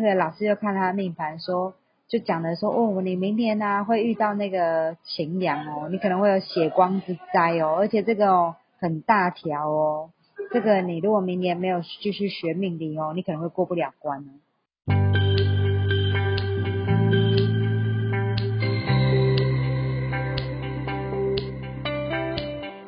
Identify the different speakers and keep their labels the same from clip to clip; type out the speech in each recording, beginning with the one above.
Speaker 1: 那个老师就看他命盘说，就讲的说，哦，你明年呢、会遇到那个晴阳哦，你可能会有血光之灾哦，而且这个哦很大条哦，这个你如果明年没有继续学命理哦，你可能会过不了关哦。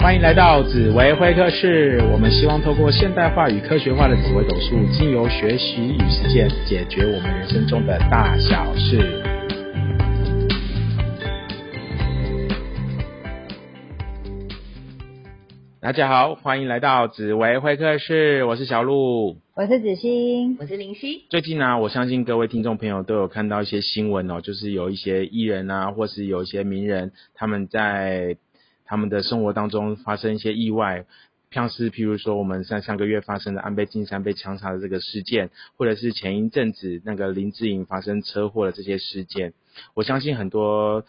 Speaker 2: 欢迎来到紫薇会客室，我们希望透过现代化与科学化的紫微斗数，经由学习与实践，解决我们人生中的大小事。大家好，欢迎来到紫薇会客室，我是小鹿。
Speaker 1: 我是子欣，
Speaker 3: 我是林夕。
Speaker 2: 最近呢、我相信各位听众朋友都有看到一些新闻哦，就是有一些艺人啊，或是有一些名人，他们在他们的生活当中发生一些意外，像是譬如说我们上上个月发生的安倍晋三被枪杀的这个事件，或者是前一阵子那个林志颖发生车祸的这些事件，我相信很多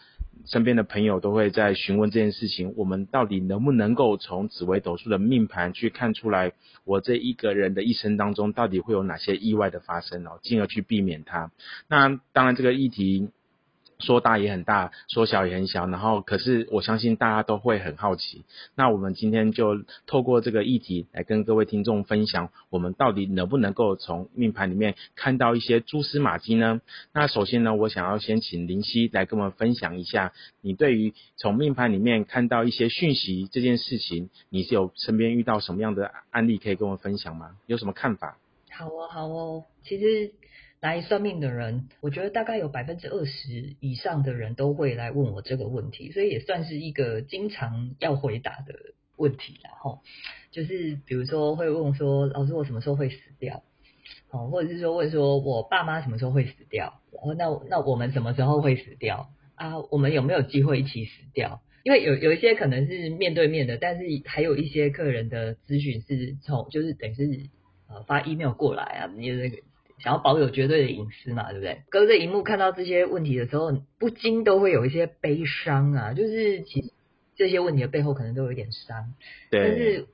Speaker 2: 身边的朋友都会在询问这件事情，我们到底能不能够从紫微斗数的命盘去看出来，我这一个人的一生当中到底会有哪些意外的发生哦，进而去避免它。那当然这个议题。说大也很大，说小也很小，然后可是我相信大家都会很好奇。那我们今天就透过这个议题来跟各位听众分享，我们到底能不能够从命盘里面看到一些蛛丝马迹呢？那首先呢，我想要先请林夕来跟我们分享一下，你对于从命盘里面看到一些讯息这件事情，你是有身边遇到什么样的案例可以跟我们分享吗？有什么看法？
Speaker 3: 好哦，好哦。其实来算命的人，我觉得大概有百分之二十以上的人都会来问我这个问题，所以也算是一个经常要回答的问题啦。吼，就是比如说会问说，老师我什么时候会死掉？哦，或者是说问说我爸妈什么时候会死掉？哦，那那我们什么时候会死掉？啊，我们有没有机会一起死掉？因为有有一些可能是面对面的，但是还有一些客人的咨询是从就是等于是呃发 email 过来啊，你那个想要保有绝对的隐私嘛，对不对？隔着荧幕看到这些问题的时候，不禁都会有一些悲伤啊，就是其实这些问题的背后可能都有一点伤，但，是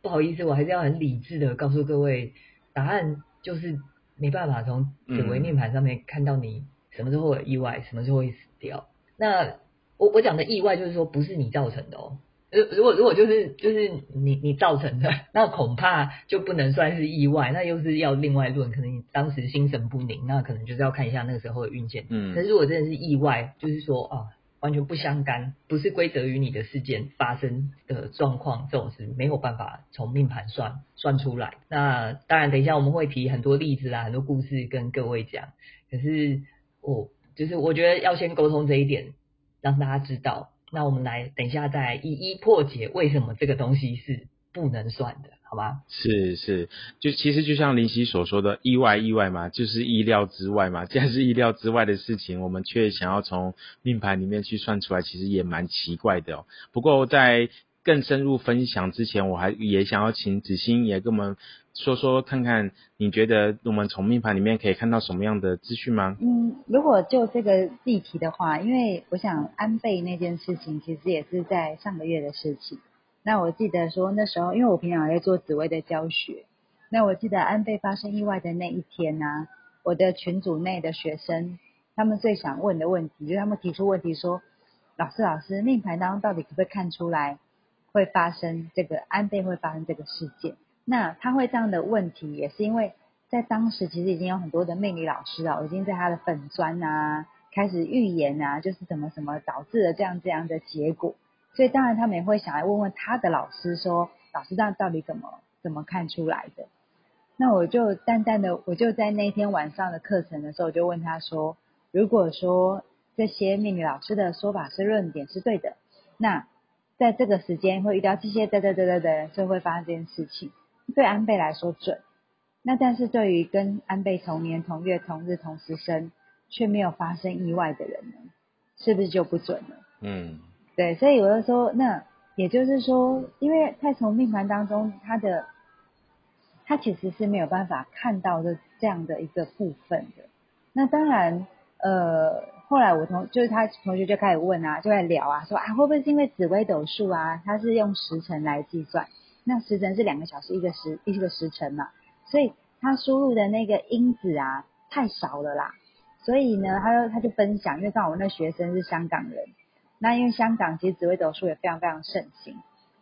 Speaker 3: 不好意思，我还是要很理智的告诉各位，答案就是没办法从紫微命盘上面看到你什么时候会有意外，什么时候会死掉。那我我讲的意外就是说不是你造成的哦。如如果如果就是就是你你造成的，那恐怕就不能算是意外，那又是要另外论。可能你当时心神不宁，那可能就是要看一下那个时候的运气。
Speaker 2: 嗯
Speaker 3: 可是如果真的是意外，就是说啊，完全不相干，不是归责于你的事件发生的状况，这种是没有办法从命盘算算出来。那当然，等一下我们会提很多例子啦，很多故事跟各位讲。可是我就是我觉得要先沟通这一点，让大家知道。那我们来等一下再一一破解为什么这个东西是不能算的，好吗？
Speaker 2: 是是，就其实就像林夕所说的，意外意外嘛，就是意料之外嘛。既然是意料之外的事情，我们却想要从命盘里面去算出来，其实也蛮奇怪的哦。不过在更深入分享之前，我还也想要请子欣也跟我们说说看看，你觉得我们从命盘里面可以看到什么样的资讯吗？
Speaker 1: 嗯，如果就这个议题的话，因为我想安倍那件事情其实也是在上个月的事情。那我记得说那时候，因为我平常在做紫薇的教学，那我记得安倍发生意外的那一天呢、我的群组内的学生他们最想问的问题，就是他们提出问题说，老师老师，命盘当中到底可不可以看出来会发生这个安倍会发生这个事件？那他会这样的问题，也是因为在当时其实已经有很多的命理老师啊，已经在他的粉砖啊开始预言啊，就是什么什么导致了这样这样的结果，所以当然他们也会想来问问他的老师说，老师这样到底怎么怎么看出来的？那我就淡淡的，我就在那天晚上的课程的时候，我就问他说，如果说这些命理老师的说法是论点是对的，那在这个时间会遇到这些对对对对对，就会发生这件事情，对安倍来说准。那但是对于跟安倍同年同月同日同时生却没有发生意外的人呢，是不是就不准了？
Speaker 2: 嗯
Speaker 1: 对，所以我就说，那也就是说，因为在从命盘当中，他的他其实是没有办法看到的这样的一个部分的。那当然，呃，后来我同就是他同学就开始问啊，就在聊啊，说啊，会不会是因为紫微斗数啊，它是用时辰来计算，那时辰是两个小时一个时一个时辰嘛，所以他输入的那个因子啊，太少了啦。所以呢，他就他就分享，因为刚好我那学生是香港人，那因为香港其实紫微斗数也非常非常盛行，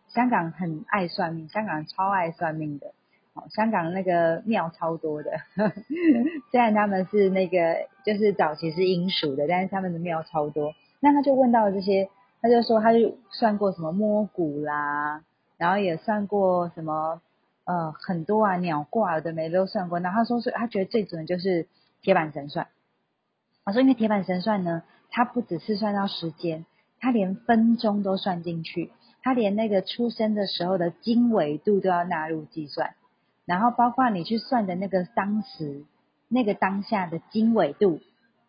Speaker 1: 香港很爱算命，香港人超爱算命的，哦，香港那个庙超多的，虽然他们是那个就是早期是英属的，但是他们的庙超多。那他就问到了这些，他就说他就算过什么摸骨啦，然后也算过什么呃很多啊鸟卦的没都算过，然后他说是他觉得最准的就是铁板神算。我说，因为铁板神算呢，它不只是算到时间，它连分钟都算进去，它连那个出生的时候的经纬度都要纳入计算，然后包括你去算的那个当时那个当下的经纬度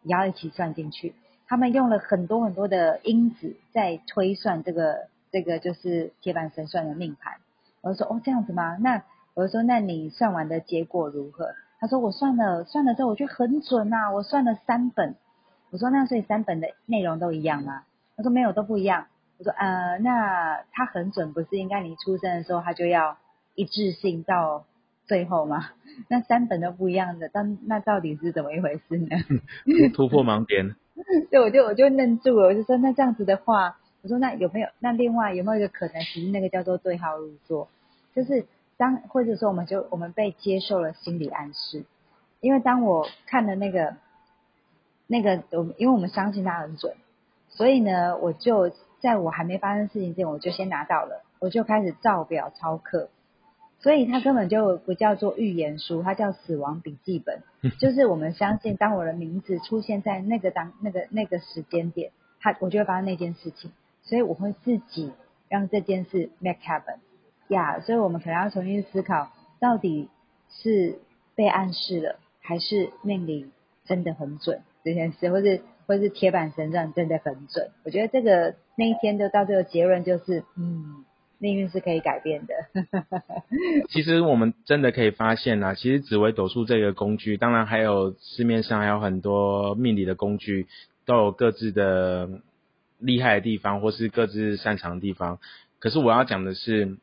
Speaker 1: 也要一起算进去。他们用了很多很多的因子在推算这个这个就是铁板神算的命盘。我就说，哦，这样子吗？那我就说，那你算完的结果如何？他说我算了算了之后，我觉得很准呐，我算了三本。我说那所以三本的内容都一样吗？他说没有都不一样。我说呃那他很准，不是应该你出生的时候他就要一致性到最后吗？那三本都不一样的，但那到底是怎么一回事呢？
Speaker 2: 突破盲点。
Speaker 1: 对，我就我就愣住了，我就说那这样子的话，我说那有没有那另外有没有一个可能，其实那个叫做对号入座，就是。当或者说我们就我们被接受了心理暗示，因为当我看了那个那个我因为我们相信他很准，所以呢我就在我还没发生事情之前我就先拿到了，我就开始照表抄课，所以它根本就不叫做预言书，它叫死亡笔记本，就是我们相信当我的名字出现在那个当那个那个时间点，它我就会发生那件事情，所以我会自己让这件事 make happen。呀，所以我们可能要重新思考，到底是被暗示了，还是命理真的很准这件事，或是或是铁板神算真的很准？我觉得这个那一天就到这个结论，就是嗯，命运是可以改变的。
Speaker 2: 其实我们真的可以发现啊，其实紫微斗数这个工具，当然还有市面上还有很多命理的工具，都有各自的厉害的地方，或是各自擅长的地方。可是我要讲的是。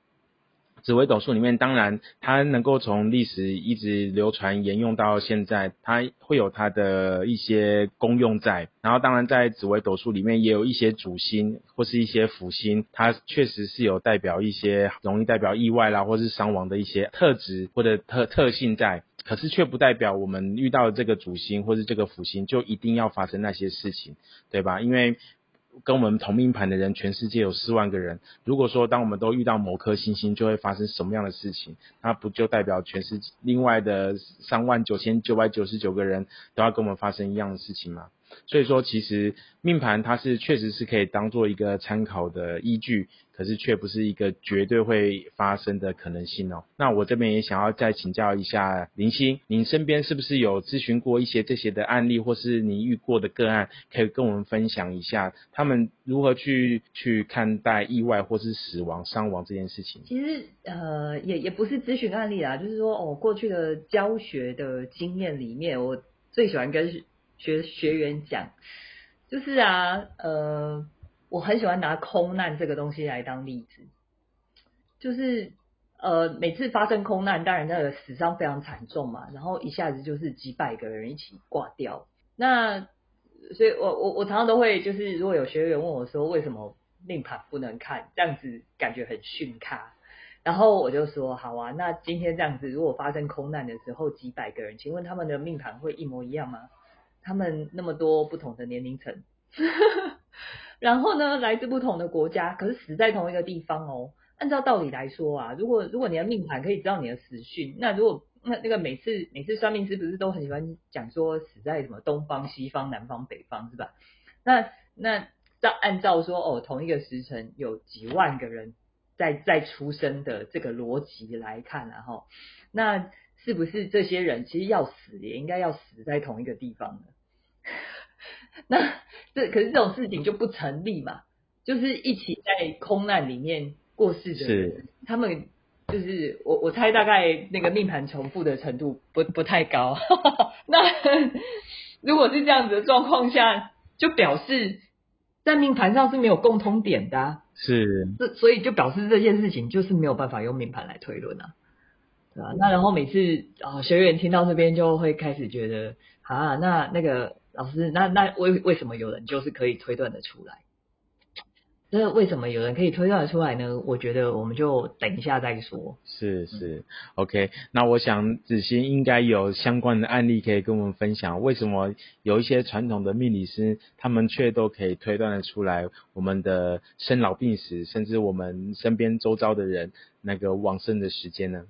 Speaker 2: 紫微斗数里面，当然它能够从历史一直流传沿用到现在，它会有它的一些功用在。然后，当然在紫微斗数里面也有一些主星或是一些辅星，它确实是有代表一些容易代表意外啦，或是伤亡的一些特质或者特特性在。可是却不代表我们遇到这个主星或是这个辅星就一定要发生那些事情，对吧？因为跟我们同命盘的人，全世界有四万个人。如果说当我们都遇到某颗星星，就会发生什么样的事情？那不就代表全世界另外的三万九千九百九十九个人都要跟我们发生一样的事情吗？所以说，其实命盘它是确实是可以当做一个参考的依据，可是却不是一个绝对会发生的可能性哦。那我这边也想要再请教一下林星，您身边是不是有咨询过一些这些的案例，或是你遇过的个案，可以跟我们分享一下，他们如何去去看待意外或是死亡、伤亡这件事情？
Speaker 3: 其实呃，也也不是咨询案例啦，就是说哦，过去的教学的经验里面，我最喜欢跟。学学员讲，就是啊，呃，我很喜欢拿空难这个东西来当例子，就是呃，每次发生空难，当然那个死伤非常惨重嘛，然后一下子就是几百个人一起挂掉。那所以我我我常常都会就是，如果有学员问我说为什么命盘不能看，这样子感觉很逊咖，然后我就说好啊，那今天这样子，如果发生空难的时候几百个人，请问他们的命盘会一模一样吗？他们那么多不同的年龄层，然后呢，来自不同的国家，可是死在同一个地方哦。按照道理来说啊，如果如果你的命盘可以知道你的死讯，那如果那那个每次每次算命师不是都很喜欢讲说死在什么东方、西方、南方、北方是吧？那那照按照说哦，同一个时辰有几万个人在在出生的这个逻辑来看，然后那是不是这些人其实要死也应该要死在同一个地方呢？那这可是这种事情就不成立嘛？就是一起在空难里面过世的人，他们就是我我猜大概那个命盘重复的程度不不太高。那如果是这样子的状况下，就表示在命盘上是没有共通点的。
Speaker 2: 是，
Speaker 3: 这所以就表示这件事情就是没有办法用命盘来推论啊，对吧？那然后每次啊学员听到这边就会开始觉得。啊，那那个老师，那那为为什么有人就是可以推断的出来？那为什么有人可以推断得出来呢？我觉得我们就等一下再说。
Speaker 2: 是是，OK。那我想子欣应该有相关的案例可以跟我们分享，为什么有一些传统的命理师，他们却都可以推断得出来我们的生老病死，甚至我们身边周遭的人那个往生的时间呢？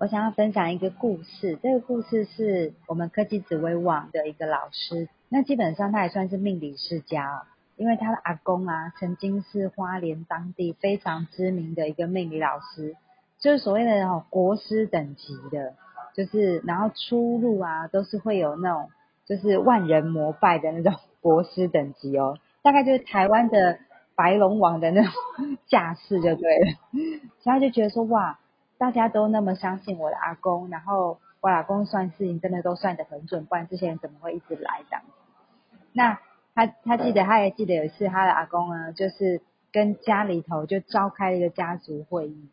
Speaker 1: 我想要分享一个故事，这个故事是我们科技紫薇网的一个老师，那基本上他也算是命理世家。因为他的阿公啊，曾经是花莲当地非常知名的一个命理老师，就是所谓的那种国师等级的，就是然后出入啊都是会有那种就是万人膜拜的那种 国师等级哦，大概就是台湾的白龙王的那种 架势就对了，所以他就觉得说哇，大家都那么相信我的阿公，然后我阿公算事情真的都算得很准，不然这些人怎么会一直来这样？那。他他记得，他也记得有一次他的阿公呢，就是跟家里头就召开了一个家族会议，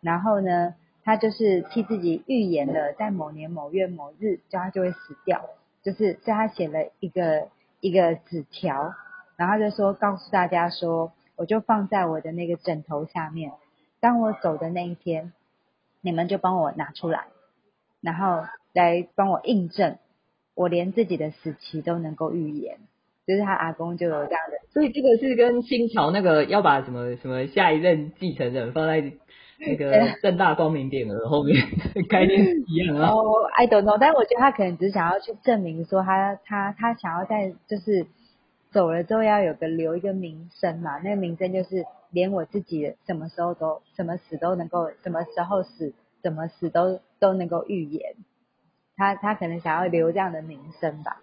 Speaker 1: 然后呢，他就是替自己预言了，在某年某月某日，就他就会死掉，就是在他写了一个一个纸条，然后就说告诉大家说，我就放在我的那个枕头下面，当我走的那一天，你们就帮我拿出来，然后来帮我印证，我连自己的死期都能够预言。就是他阿公就有这样的，
Speaker 3: 所以这个是跟清朝那个要把什么什么下一任继承人放在那个正大光明匾额后面概念一样啊。
Speaker 1: 哦，I don't know，但是我觉得他可能只想要去证明说他他他想要在就是走了之后要有个留一个名声嘛，那个名声就是连我自己什么时候都什么死都能够什么时候死怎么死都都能够预言，他他可能想要留这样的名声吧。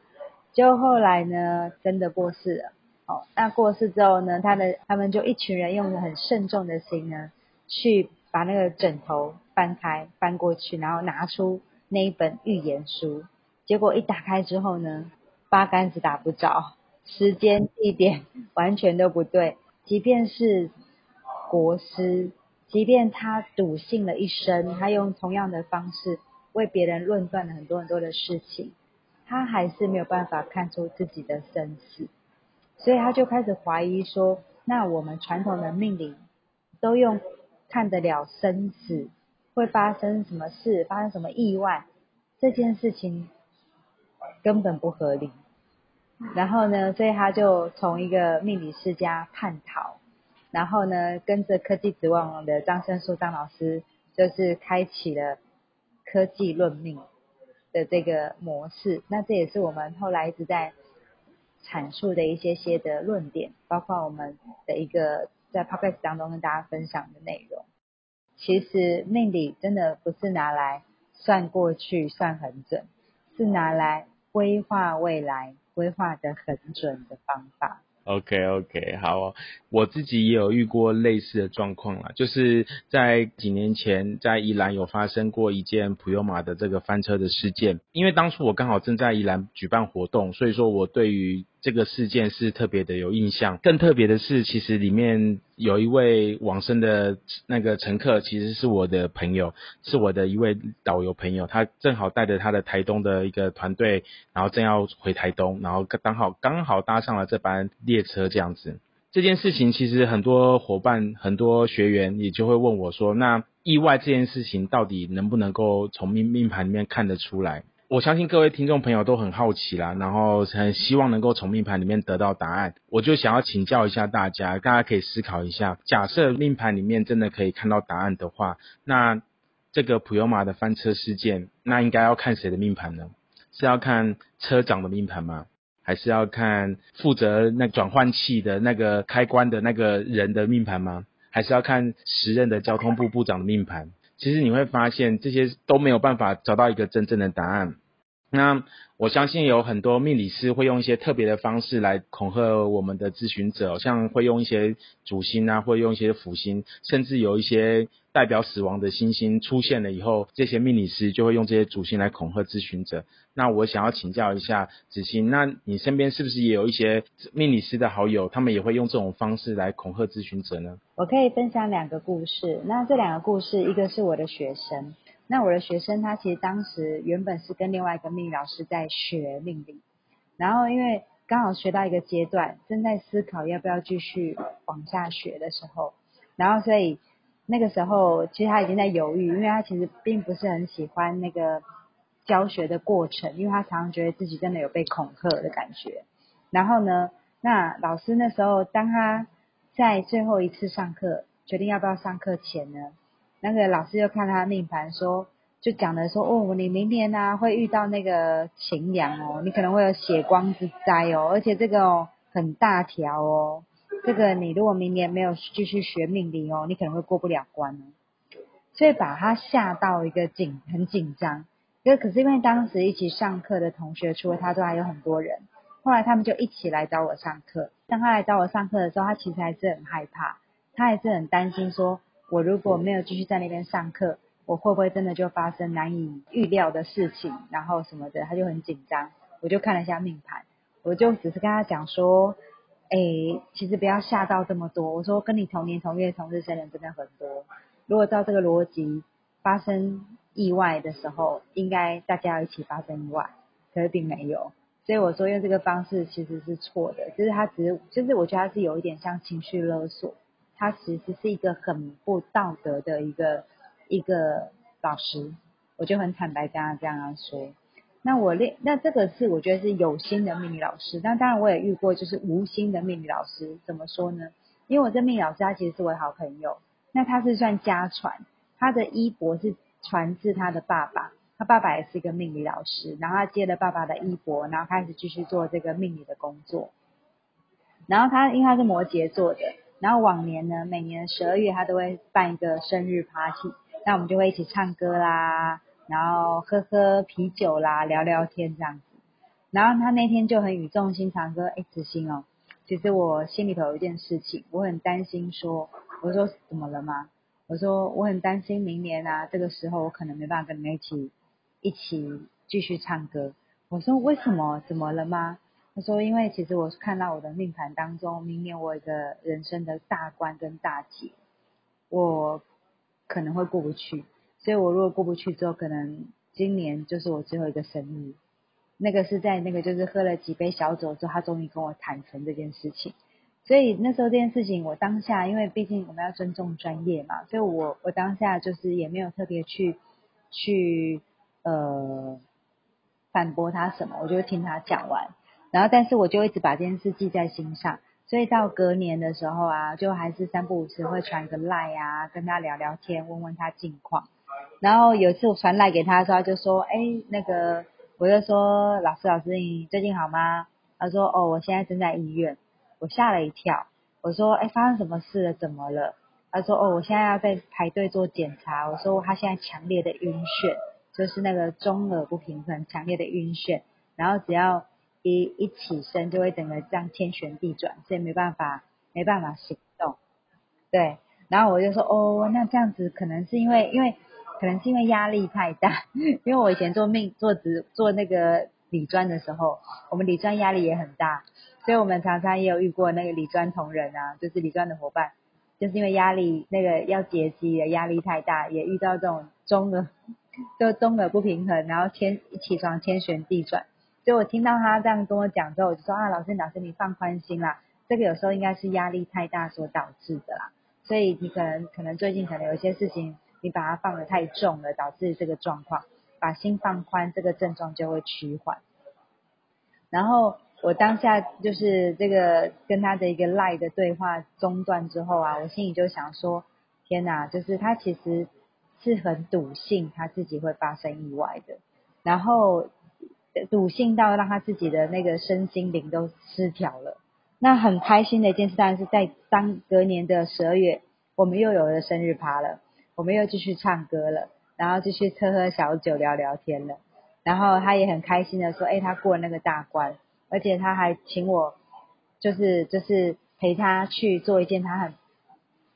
Speaker 1: 就后来呢，真的过世了。哦，那过世之后呢，他的他们就一群人用很慎重的心呢，去把那个枕头翻开，翻过去，然后拿出那一本预言书。结果一打开之后呢，八竿子打不着，时间地点完全都不对。即便是国师，即便他笃信了一生，他用同样的方式为别人论断了很多很多的事情。他还是没有办法看出自己的生死，所以他就开始怀疑说：那我们传统的命理都用看得了生死，会发生什么事，发生什么意外，这件事情根本不合理。然后呢，所以他就从一个命理世家叛逃，然后呢，跟着科技指望的张生树张老师，就是开启了科技论命。的这个模式，那这也是我们后来一直在阐述的一些些的论点，包括我们的一个在 podcast 当中跟大家分享的内容。其实命理真的不是拿来算过去算很准，是拿来规划未来规划的很准的方法。
Speaker 2: OK OK，好，我自己也有遇过类似的状况啦，就是在几年前在宜兰有发生过一件普悠玛的这个翻车的事件，因为当初我刚好正在宜兰举办活动，所以说我对于。这个事件是特别的有印象，更特别的是，其实里面有一位往生的那个乘客，其实是我的朋友，是我的一位导游朋友，他正好带着他的台东的一个团队，然后正要回台东，然后刚好刚好搭上了这班列车这样子。这件事情其实很多伙伴、很多学员也就会问我说，那意外这件事情到底能不能够从命命盘里面看得出来？我相信各位听众朋友都很好奇啦，然后很希望能够从命盘里面得到答案。我就想要请教一下大家，大家可以思考一下：假设命盘里面真的可以看到答案的话，那这个普悠玛的翻车事件，那应该要看谁的命盘呢？是要看车长的命盘吗？还是要看负责那转换器的那个开关的那个人的命盘吗？还是要看时任的交通部部长的命盘？其实你会发现，这些都没有办法找到一个真正的答案。那我相信有很多命理师会用一些特别的方式来恐吓我们的咨询者，像会用一些主星啊，会用一些辅星，甚至有一些代表死亡的星星出现了以后，这些命理师就会用这些主星来恐吓咨询者。那我想要请教一下子欣，那你身边是不是也有一些命理师的好友，他们也会用这种方式来恐吓咨询者呢？
Speaker 1: 我可以分享两个故事。那这两个故事，一个是我的学生。那我的学生他其实当时原本是跟另外一个命理老师在学命理，然后因为刚好学到一个阶段，正在思考要不要继续往下学的时候，然后所以那个时候其实他已经在犹豫，因为他其实并不是很喜欢那个教学的过程，因为他常常觉得自己真的有被恐吓的感觉。然后呢，那老师那时候当他在最后一次上课决定要不要上课前呢，那个老师就看他命盘说。就讲的说哦，你明年呢会遇到那个晴阳哦，你可能会有血光之灾哦，而且这个哦很大条哦，这个你如果明年没有继续学命理哦，你可能会过不了关哦，所以把他吓到一个紧很紧张。因为可是因为当时一起上课的同学除了他之外还有很多人，后来他们就一起来找我上课。当他来找我上课的时候，他其实还是很害怕，他还是很担心，说我如果没有继续在那边上课。我会不会真的就发生难以预料的事情，然后什么的，他就很紧张。我就看了一下命盘，我就只是跟他讲说，哎，其实不要吓到这么多。我说跟你同年同月同日生人真的很多，如果照这个逻辑，发生意外的时候，应该大家要一起发生意外，可是并没有。所以我说用这个方式其实是错的，就是他只是，就是我觉得他是有一点像情绪勒索，他其实是一个很不道德的一个。一个老师，我就很坦白跟他这样说。那我练，那这个是我觉得是有心的命理老师。那当然我也遇过就是无心的命理老师。怎么说呢？因为我这命理老师他其实是我的好朋友。那他是算家传，他的衣钵是传自他的爸爸，他爸爸也是一个命理老师，然后他接了爸爸的衣钵，然后开始继续做这个命理的工作。然后他因为他是摩羯座的，然后往年呢，每年十二月他都会办一个生日 party。那我们就会一起唱歌啦，然后喝喝啤酒啦，聊聊天这样子。然后他那天就很语重心长说：“哎，子欣哦，其实我心里头有一件事情，我很担心。说，我说怎么了吗？我说我很担心明年啊，这个时候我可能没办法跟你们一起一起继续唱歌。我说为什么？怎么了吗？他说因为其实我是看到我的命盘当中，明年我一个人生的大关跟大劫，我。”可能会过不去，所以我如果过不去之后，可能今年就是我最后一个生日。那个是在那个就是喝了几杯小酒之后，他终于跟我坦诚这件事情。所以那时候这件事情，我当下因为毕竟我们要尊重专业嘛，所以我我当下就是也没有特别去去呃反驳他什么，我就听他讲完，然后但是我就一直把这件事记在心上。所以到隔年的时候啊，就还是三不五时会传个赖啊，跟他聊聊天，问问他近况。然后有一次我传赖给他的时候，他就说：“哎，那个，我就说老师，老师你最近好吗？”他说：“哦，我现在正在医院。”我吓了一跳。我说：“哎，发生什么事了？怎么了？”他说：“哦，我现在要在排队做检查。”我说：“他现在强烈的晕眩，就是那个中耳不平衡，强烈的晕眩。然后只要。”一一起身就会整个这样天旋地转，所以没办法没办法行动。对，然后我就说哦，那这样子可能是因为因为可能是因为压力太大，因为我以前做命做职做那个理专的时候，我们理专压力也很大，所以我们常常也有遇过那个理专同仁啊，就是理专的伙伴，就是因为压力那个要结机的压力太大，也遇到这种中耳就中耳不平衡，然后天一起床天旋地转。所以我听到他这样跟我讲之后，我就说啊，老师，老师你放宽心啦，这个有时候应该是压力太大所导致的啦。所以你可能可能最近可能有些事情，你把它放的太重了，导致这个状况。把心放宽，这个症状就会趋缓。然后我当下就是这个跟他的一个赖的对话中断之后啊，我心里就想说，天哪，就是他其实是很笃信他自己会发生意外的，然后。笃信到让他自己的那个身心灵都失调了。那很开心的一件事，当然是在当隔年的十二月，我们又有了生日趴了，我们又继续唱歌了，然后继续喝喝小酒聊聊天了。然后他也很开心的说：“哎，他过了那个大关，而且他还请我，就是就是陪他去做一件他很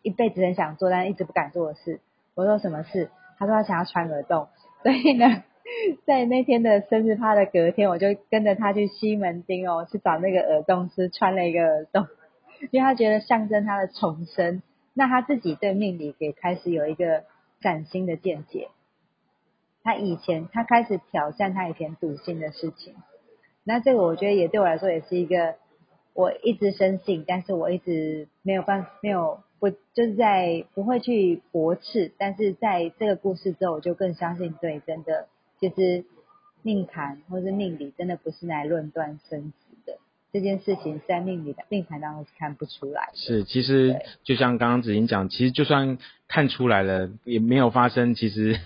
Speaker 1: 一辈子很想做但一直不敢做的事。”我说：“什么事？”他说：“他想要穿耳洞。”所以呢。在那天的生日趴的隔天，我就跟着他去西门町哦，去找那个耳洞师穿了一个耳洞，因为他觉得象征他的重生。那他自己对命理也开始有一个崭新的见解。他以前他开始挑战他以前笃信的事情。那这个我觉得也对我来说也是一个我一直深信，但是我一直没有办没有不就是在不会去驳斥，但是在这个故事之后，我就更相信对，真的其实命盘或是命理真的不是来论断生死的。这件事情在命理的命盘当中是看不出来。
Speaker 2: 是，其实就像刚刚子英讲，其实就算看出来了，也没有发生，其实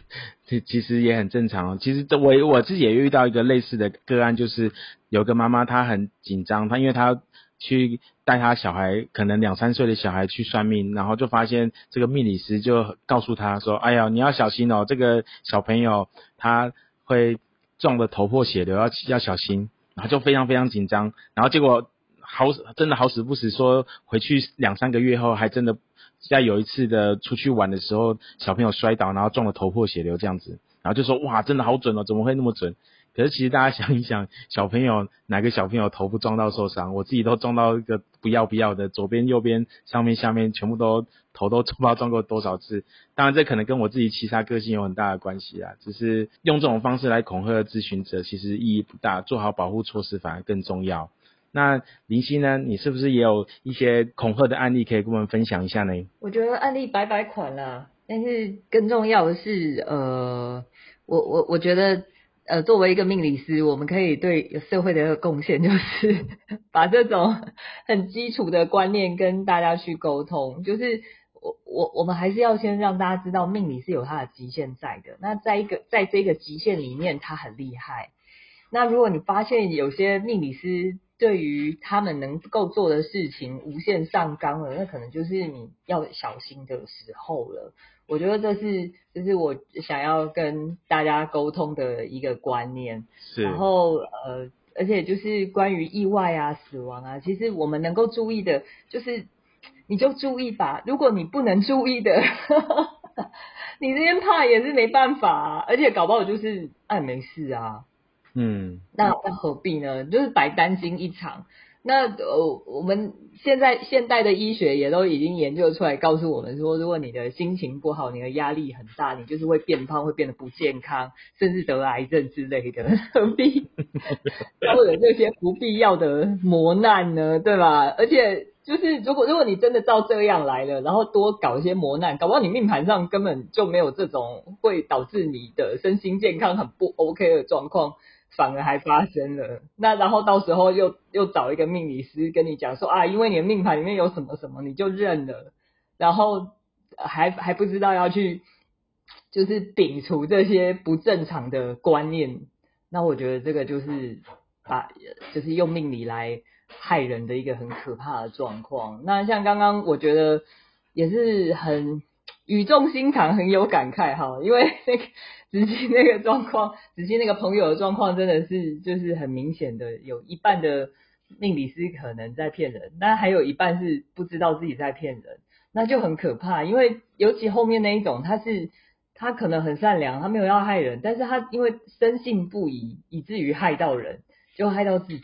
Speaker 2: 其其实也很正常。其实我我自己也遇到一个类似的个案，就是有个妈妈她很紧张，她因为她去带他小孩，可能两三岁的小孩去算命，然后就发现这个命理师就告诉他说：“哎呀，你要小心哦，这个小朋友他会撞得头破血流，要要小心。”然后就非常非常紧张，然后结果好真的好死不死，说回去两三个月后，还真的在有一次的出去玩的时候，小朋友摔倒，然后撞得头破血流这样子，然后就说哇，真的好准哦，怎么会那么准？可是其实大家想一想，小朋友哪个小朋友头部撞到受伤？我自己都撞到一个不要不要的，左边右边上面下面全部都头都不知道撞过多少次。当然这可能跟我自己其他个性有很大的关系啊。只是用这种方式来恐吓咨询者，其实意义不大，做好保护措施反而更重要。那林夕呢？你是不是也有一些恐吓的案例可以跟我们分享一下呢？
Speaker 3: 我觉得案例百百款啦，但是更重要的是，呃，我我我觉得。呃，作为一个命理师，我们可以对社会的一个贡献，就是 把这种很基础的观念跟大家去沟通。就是我我我们还是要先让大家知道，命理是有它的极限在的。那在一个在这个极限里面，它很厉害。那如果你发现有些命理师对于他们能够做的事情无限上纲了，那可能就是你要小心的时候了。我觉得这是，就是我想要跟大家沟通的一个观念。
Speaker 2: 是。
Speaker 3: 然后呃，而且就是关于意外啊、死亡啊，其实我们能够注意的，就是你就注意吧。如果你不能注意的，你这边怕也是没办法。而且搞不好就是哎没事啊。
Speaker 2: 嗯。
Speaker 3: 那那何必呢？就是白担心一场。那呃，我们现在现代的医学也都已经研究出来，告诉我们说，如果你的心情不好，你的压力很大，你就是会变胖，会变得不健康，甚至得癌症之类的，何必 招惹这些不必要的磨难呢？对吧？而且就是如果如果你真的照这样来了，然后多搞一些磨难，搞不好你命盘上根本就没有这种会导致你的身心健康很不 OK 的状况。反而还发生了，那然后到时候又又找一个命理师跟你讲说啊，因为你的命盘里面有什么什么，你就认了，然后还还不知道要去就是摒除这些不正常的观念，那我觉得这个就是把就是用命理来害人的一个很可怕的状况。那像刚刚我觉得也是很语重心长，很有感慨哈，因为那个。子期那个状况，子期那个朋友的状况，真的是就是很明显的，有一半的命理师可能在骗人，但还有一半是不知道自己在骗人，那就很可怕。因为尤其后面那一种，他是他可能很善良，他没有要害人，但是他因为深信不疑，以至于害到人，就害到自己，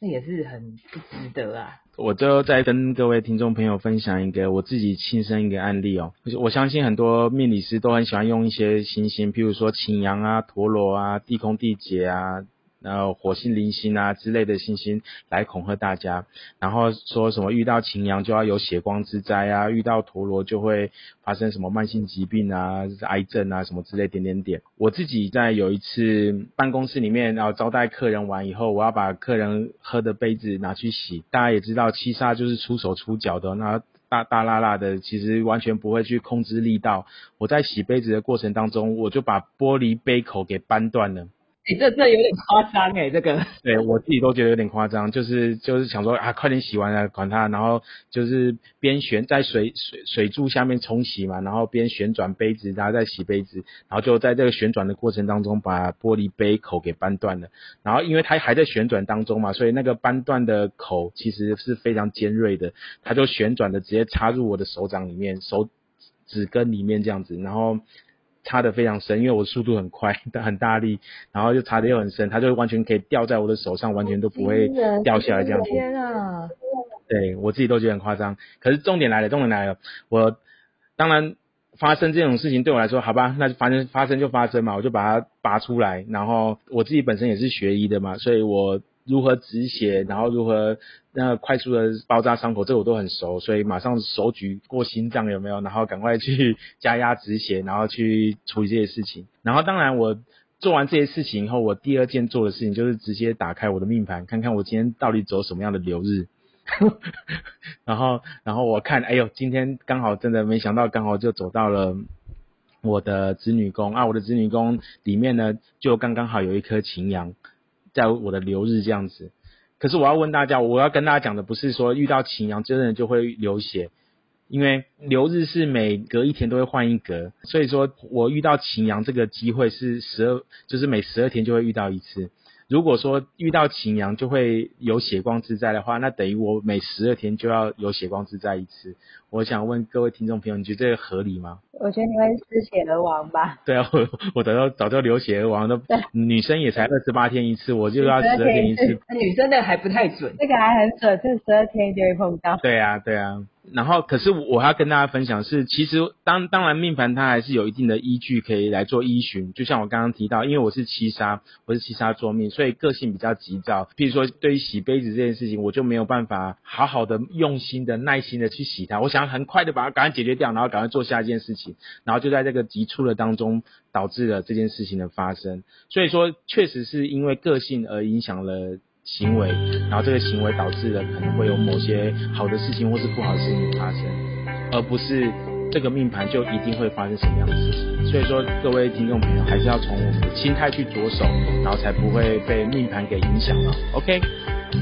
Speaker 3: 那也是很不值得啊。
Speaker 2: 我最后再跟各位听众朋友分享一个我自己亲身一个案例哦，我相信很多命理师都很喜欢用一些行星，譬如说擎羊啊、陀螺啊、地空地劫啊。然后火星、零星啊之类的星星来恐吓大家，然后说什么遇到擎羊就要有血光之灾啊，遇到陀螺就会发生什么慢性疾病啊、癌症啊什么之类点点点。我自己在有一次办公室里面，然后招待客人完以后，我要把客人喝的杯子拿去洗。大家也知道，七杀就是出手出脚的，那大大辣辣的，其实完全不会去控制力道。我在洗杯子的过程当中，我就把玻璃杯口给扳断了。
Speaker 3: 你这这有点夸张哎，这个
Speaker 2: 对我自己都觉得有点夸张，就是就是想说啊，快点洗完了管它，然后就是边旋在水水水柱下面冲洗嘛，然后边旋转杯子，然后再洗杯子，然后就在这个旋转的过程当中把玻璃杯口给扳断了，然后因为它还在旋转当中嘛，所以那个扳断的口其实是非常尖锐的，它就旋转的直接插入我的手掌里面，手指根里面这样子，然后。插的非常深，因为我速度很快，但 很大力，然后就插的又很深，它就完全可以掉在我的手上，完全都不会掉下来这样子。
Speaker 3: 天啊！
Speaker 2: 对我自己都觉得很夸张。可是重点来了，重点来了，我当然发生这种事情对我来说，好吧，那就发生发生就发生嘛，我就把它拔出来。然后我自己本身也是学医的嘛，所以我如何止血，然后如何那快速的包扎伤口，这我都很熟，所以马上手举过心脏有没有？然后赶快去加压止血，然后去处理这些事情。然后当然我做完这些事情以后，我第二件做的事情就是直接打开我的命盘，看看我今天到底走什么样的流日。然后，然后我看，哎呦，今天刚好真的没想到，刚好就走到了我的子女宫啊！我的子女宫里面呢，就刚刚好有一颗擎羊，在我的流日这样子。可是我要问大家，我要跟大家讲的不是说遇到擎羊真的就会流血，因为流日是每隔一天都会换一格，所以说我遇到擎羊这个机会是十二，就是每十二天就会遇到一次。如果说遇到擎羊就会有血光之灾的话，那等于我每十二天就要有血光之灾一次。我想问各位听众朋友，你觉得这个合理吗？
Speaker 1: 我觉得你会失血而亡吧？
Speaker 2: 对啊，我我早就早就流血而亡，都女生也才二十八天一次，我就要十二天一次。
Speaker 3: 女生的还不太准，
Speaker 1: 这个还很准，这十二天就会碰到。
Speaker 2: 对啊，对啊。然后，可是我要跟大家分享是，其实当当然命盘它还是有一定的依据可以来做依循。就像我刚刚提到，因为我是七杀，我是七杀做命，所以个性比较急躁。譬如说，对于洗杯子这件事情，我就没有办法好好的用心的、耐心的去洗它。我想很快的把它赶快解决掉，然后赶快做下一件事情，然后就在这个急促的当中导致了这件事情的发生。所以说，确实是因为个性而影响了。行为，然后这个行为导致了可能会有某些好的事情或是不好的事情发生，而不是这个命盘就一定会发生什么样的事情。所以说，各位听众朋友还是要从我们的心态去着手，然后才不会被命盘给影响了。OK。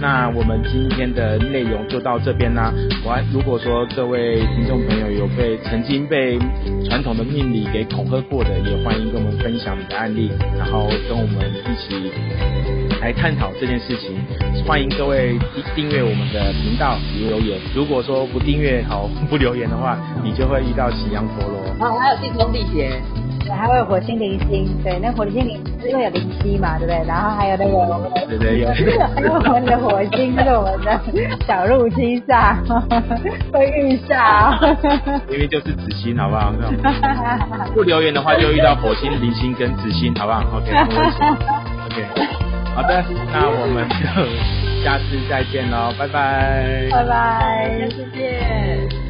Speaker 2: 那我们今天的内容就到这边啦。我如果说各位听众朋友有被曾经被传统的命理给恐吓过的，也欢迎跟我们分享你的案例，然后跟我们一起来探讨这件事情。欢迎各位订阅我们的频道留言。如果说不订阅好不留言的话，你就会遇到喜羊陀螺。
Speaker 3: 哦，还有地空地劫。
Speaker 1: 还会有火星零星，对，那火星零因为有零星嘛，对不对？然后还有那个，
Speaker 2: 对对有，
Speaker 1: 还有我们的火星是我们的小入七煞，会遇煞，
Speaker 2: 明明就是子星，好不好？不留言的话就遇到火星零星跟子星，好不好？OK，OK，好的，那我们就下次再见喽，拜拜，
Speaker 1: 拜拜，下次见。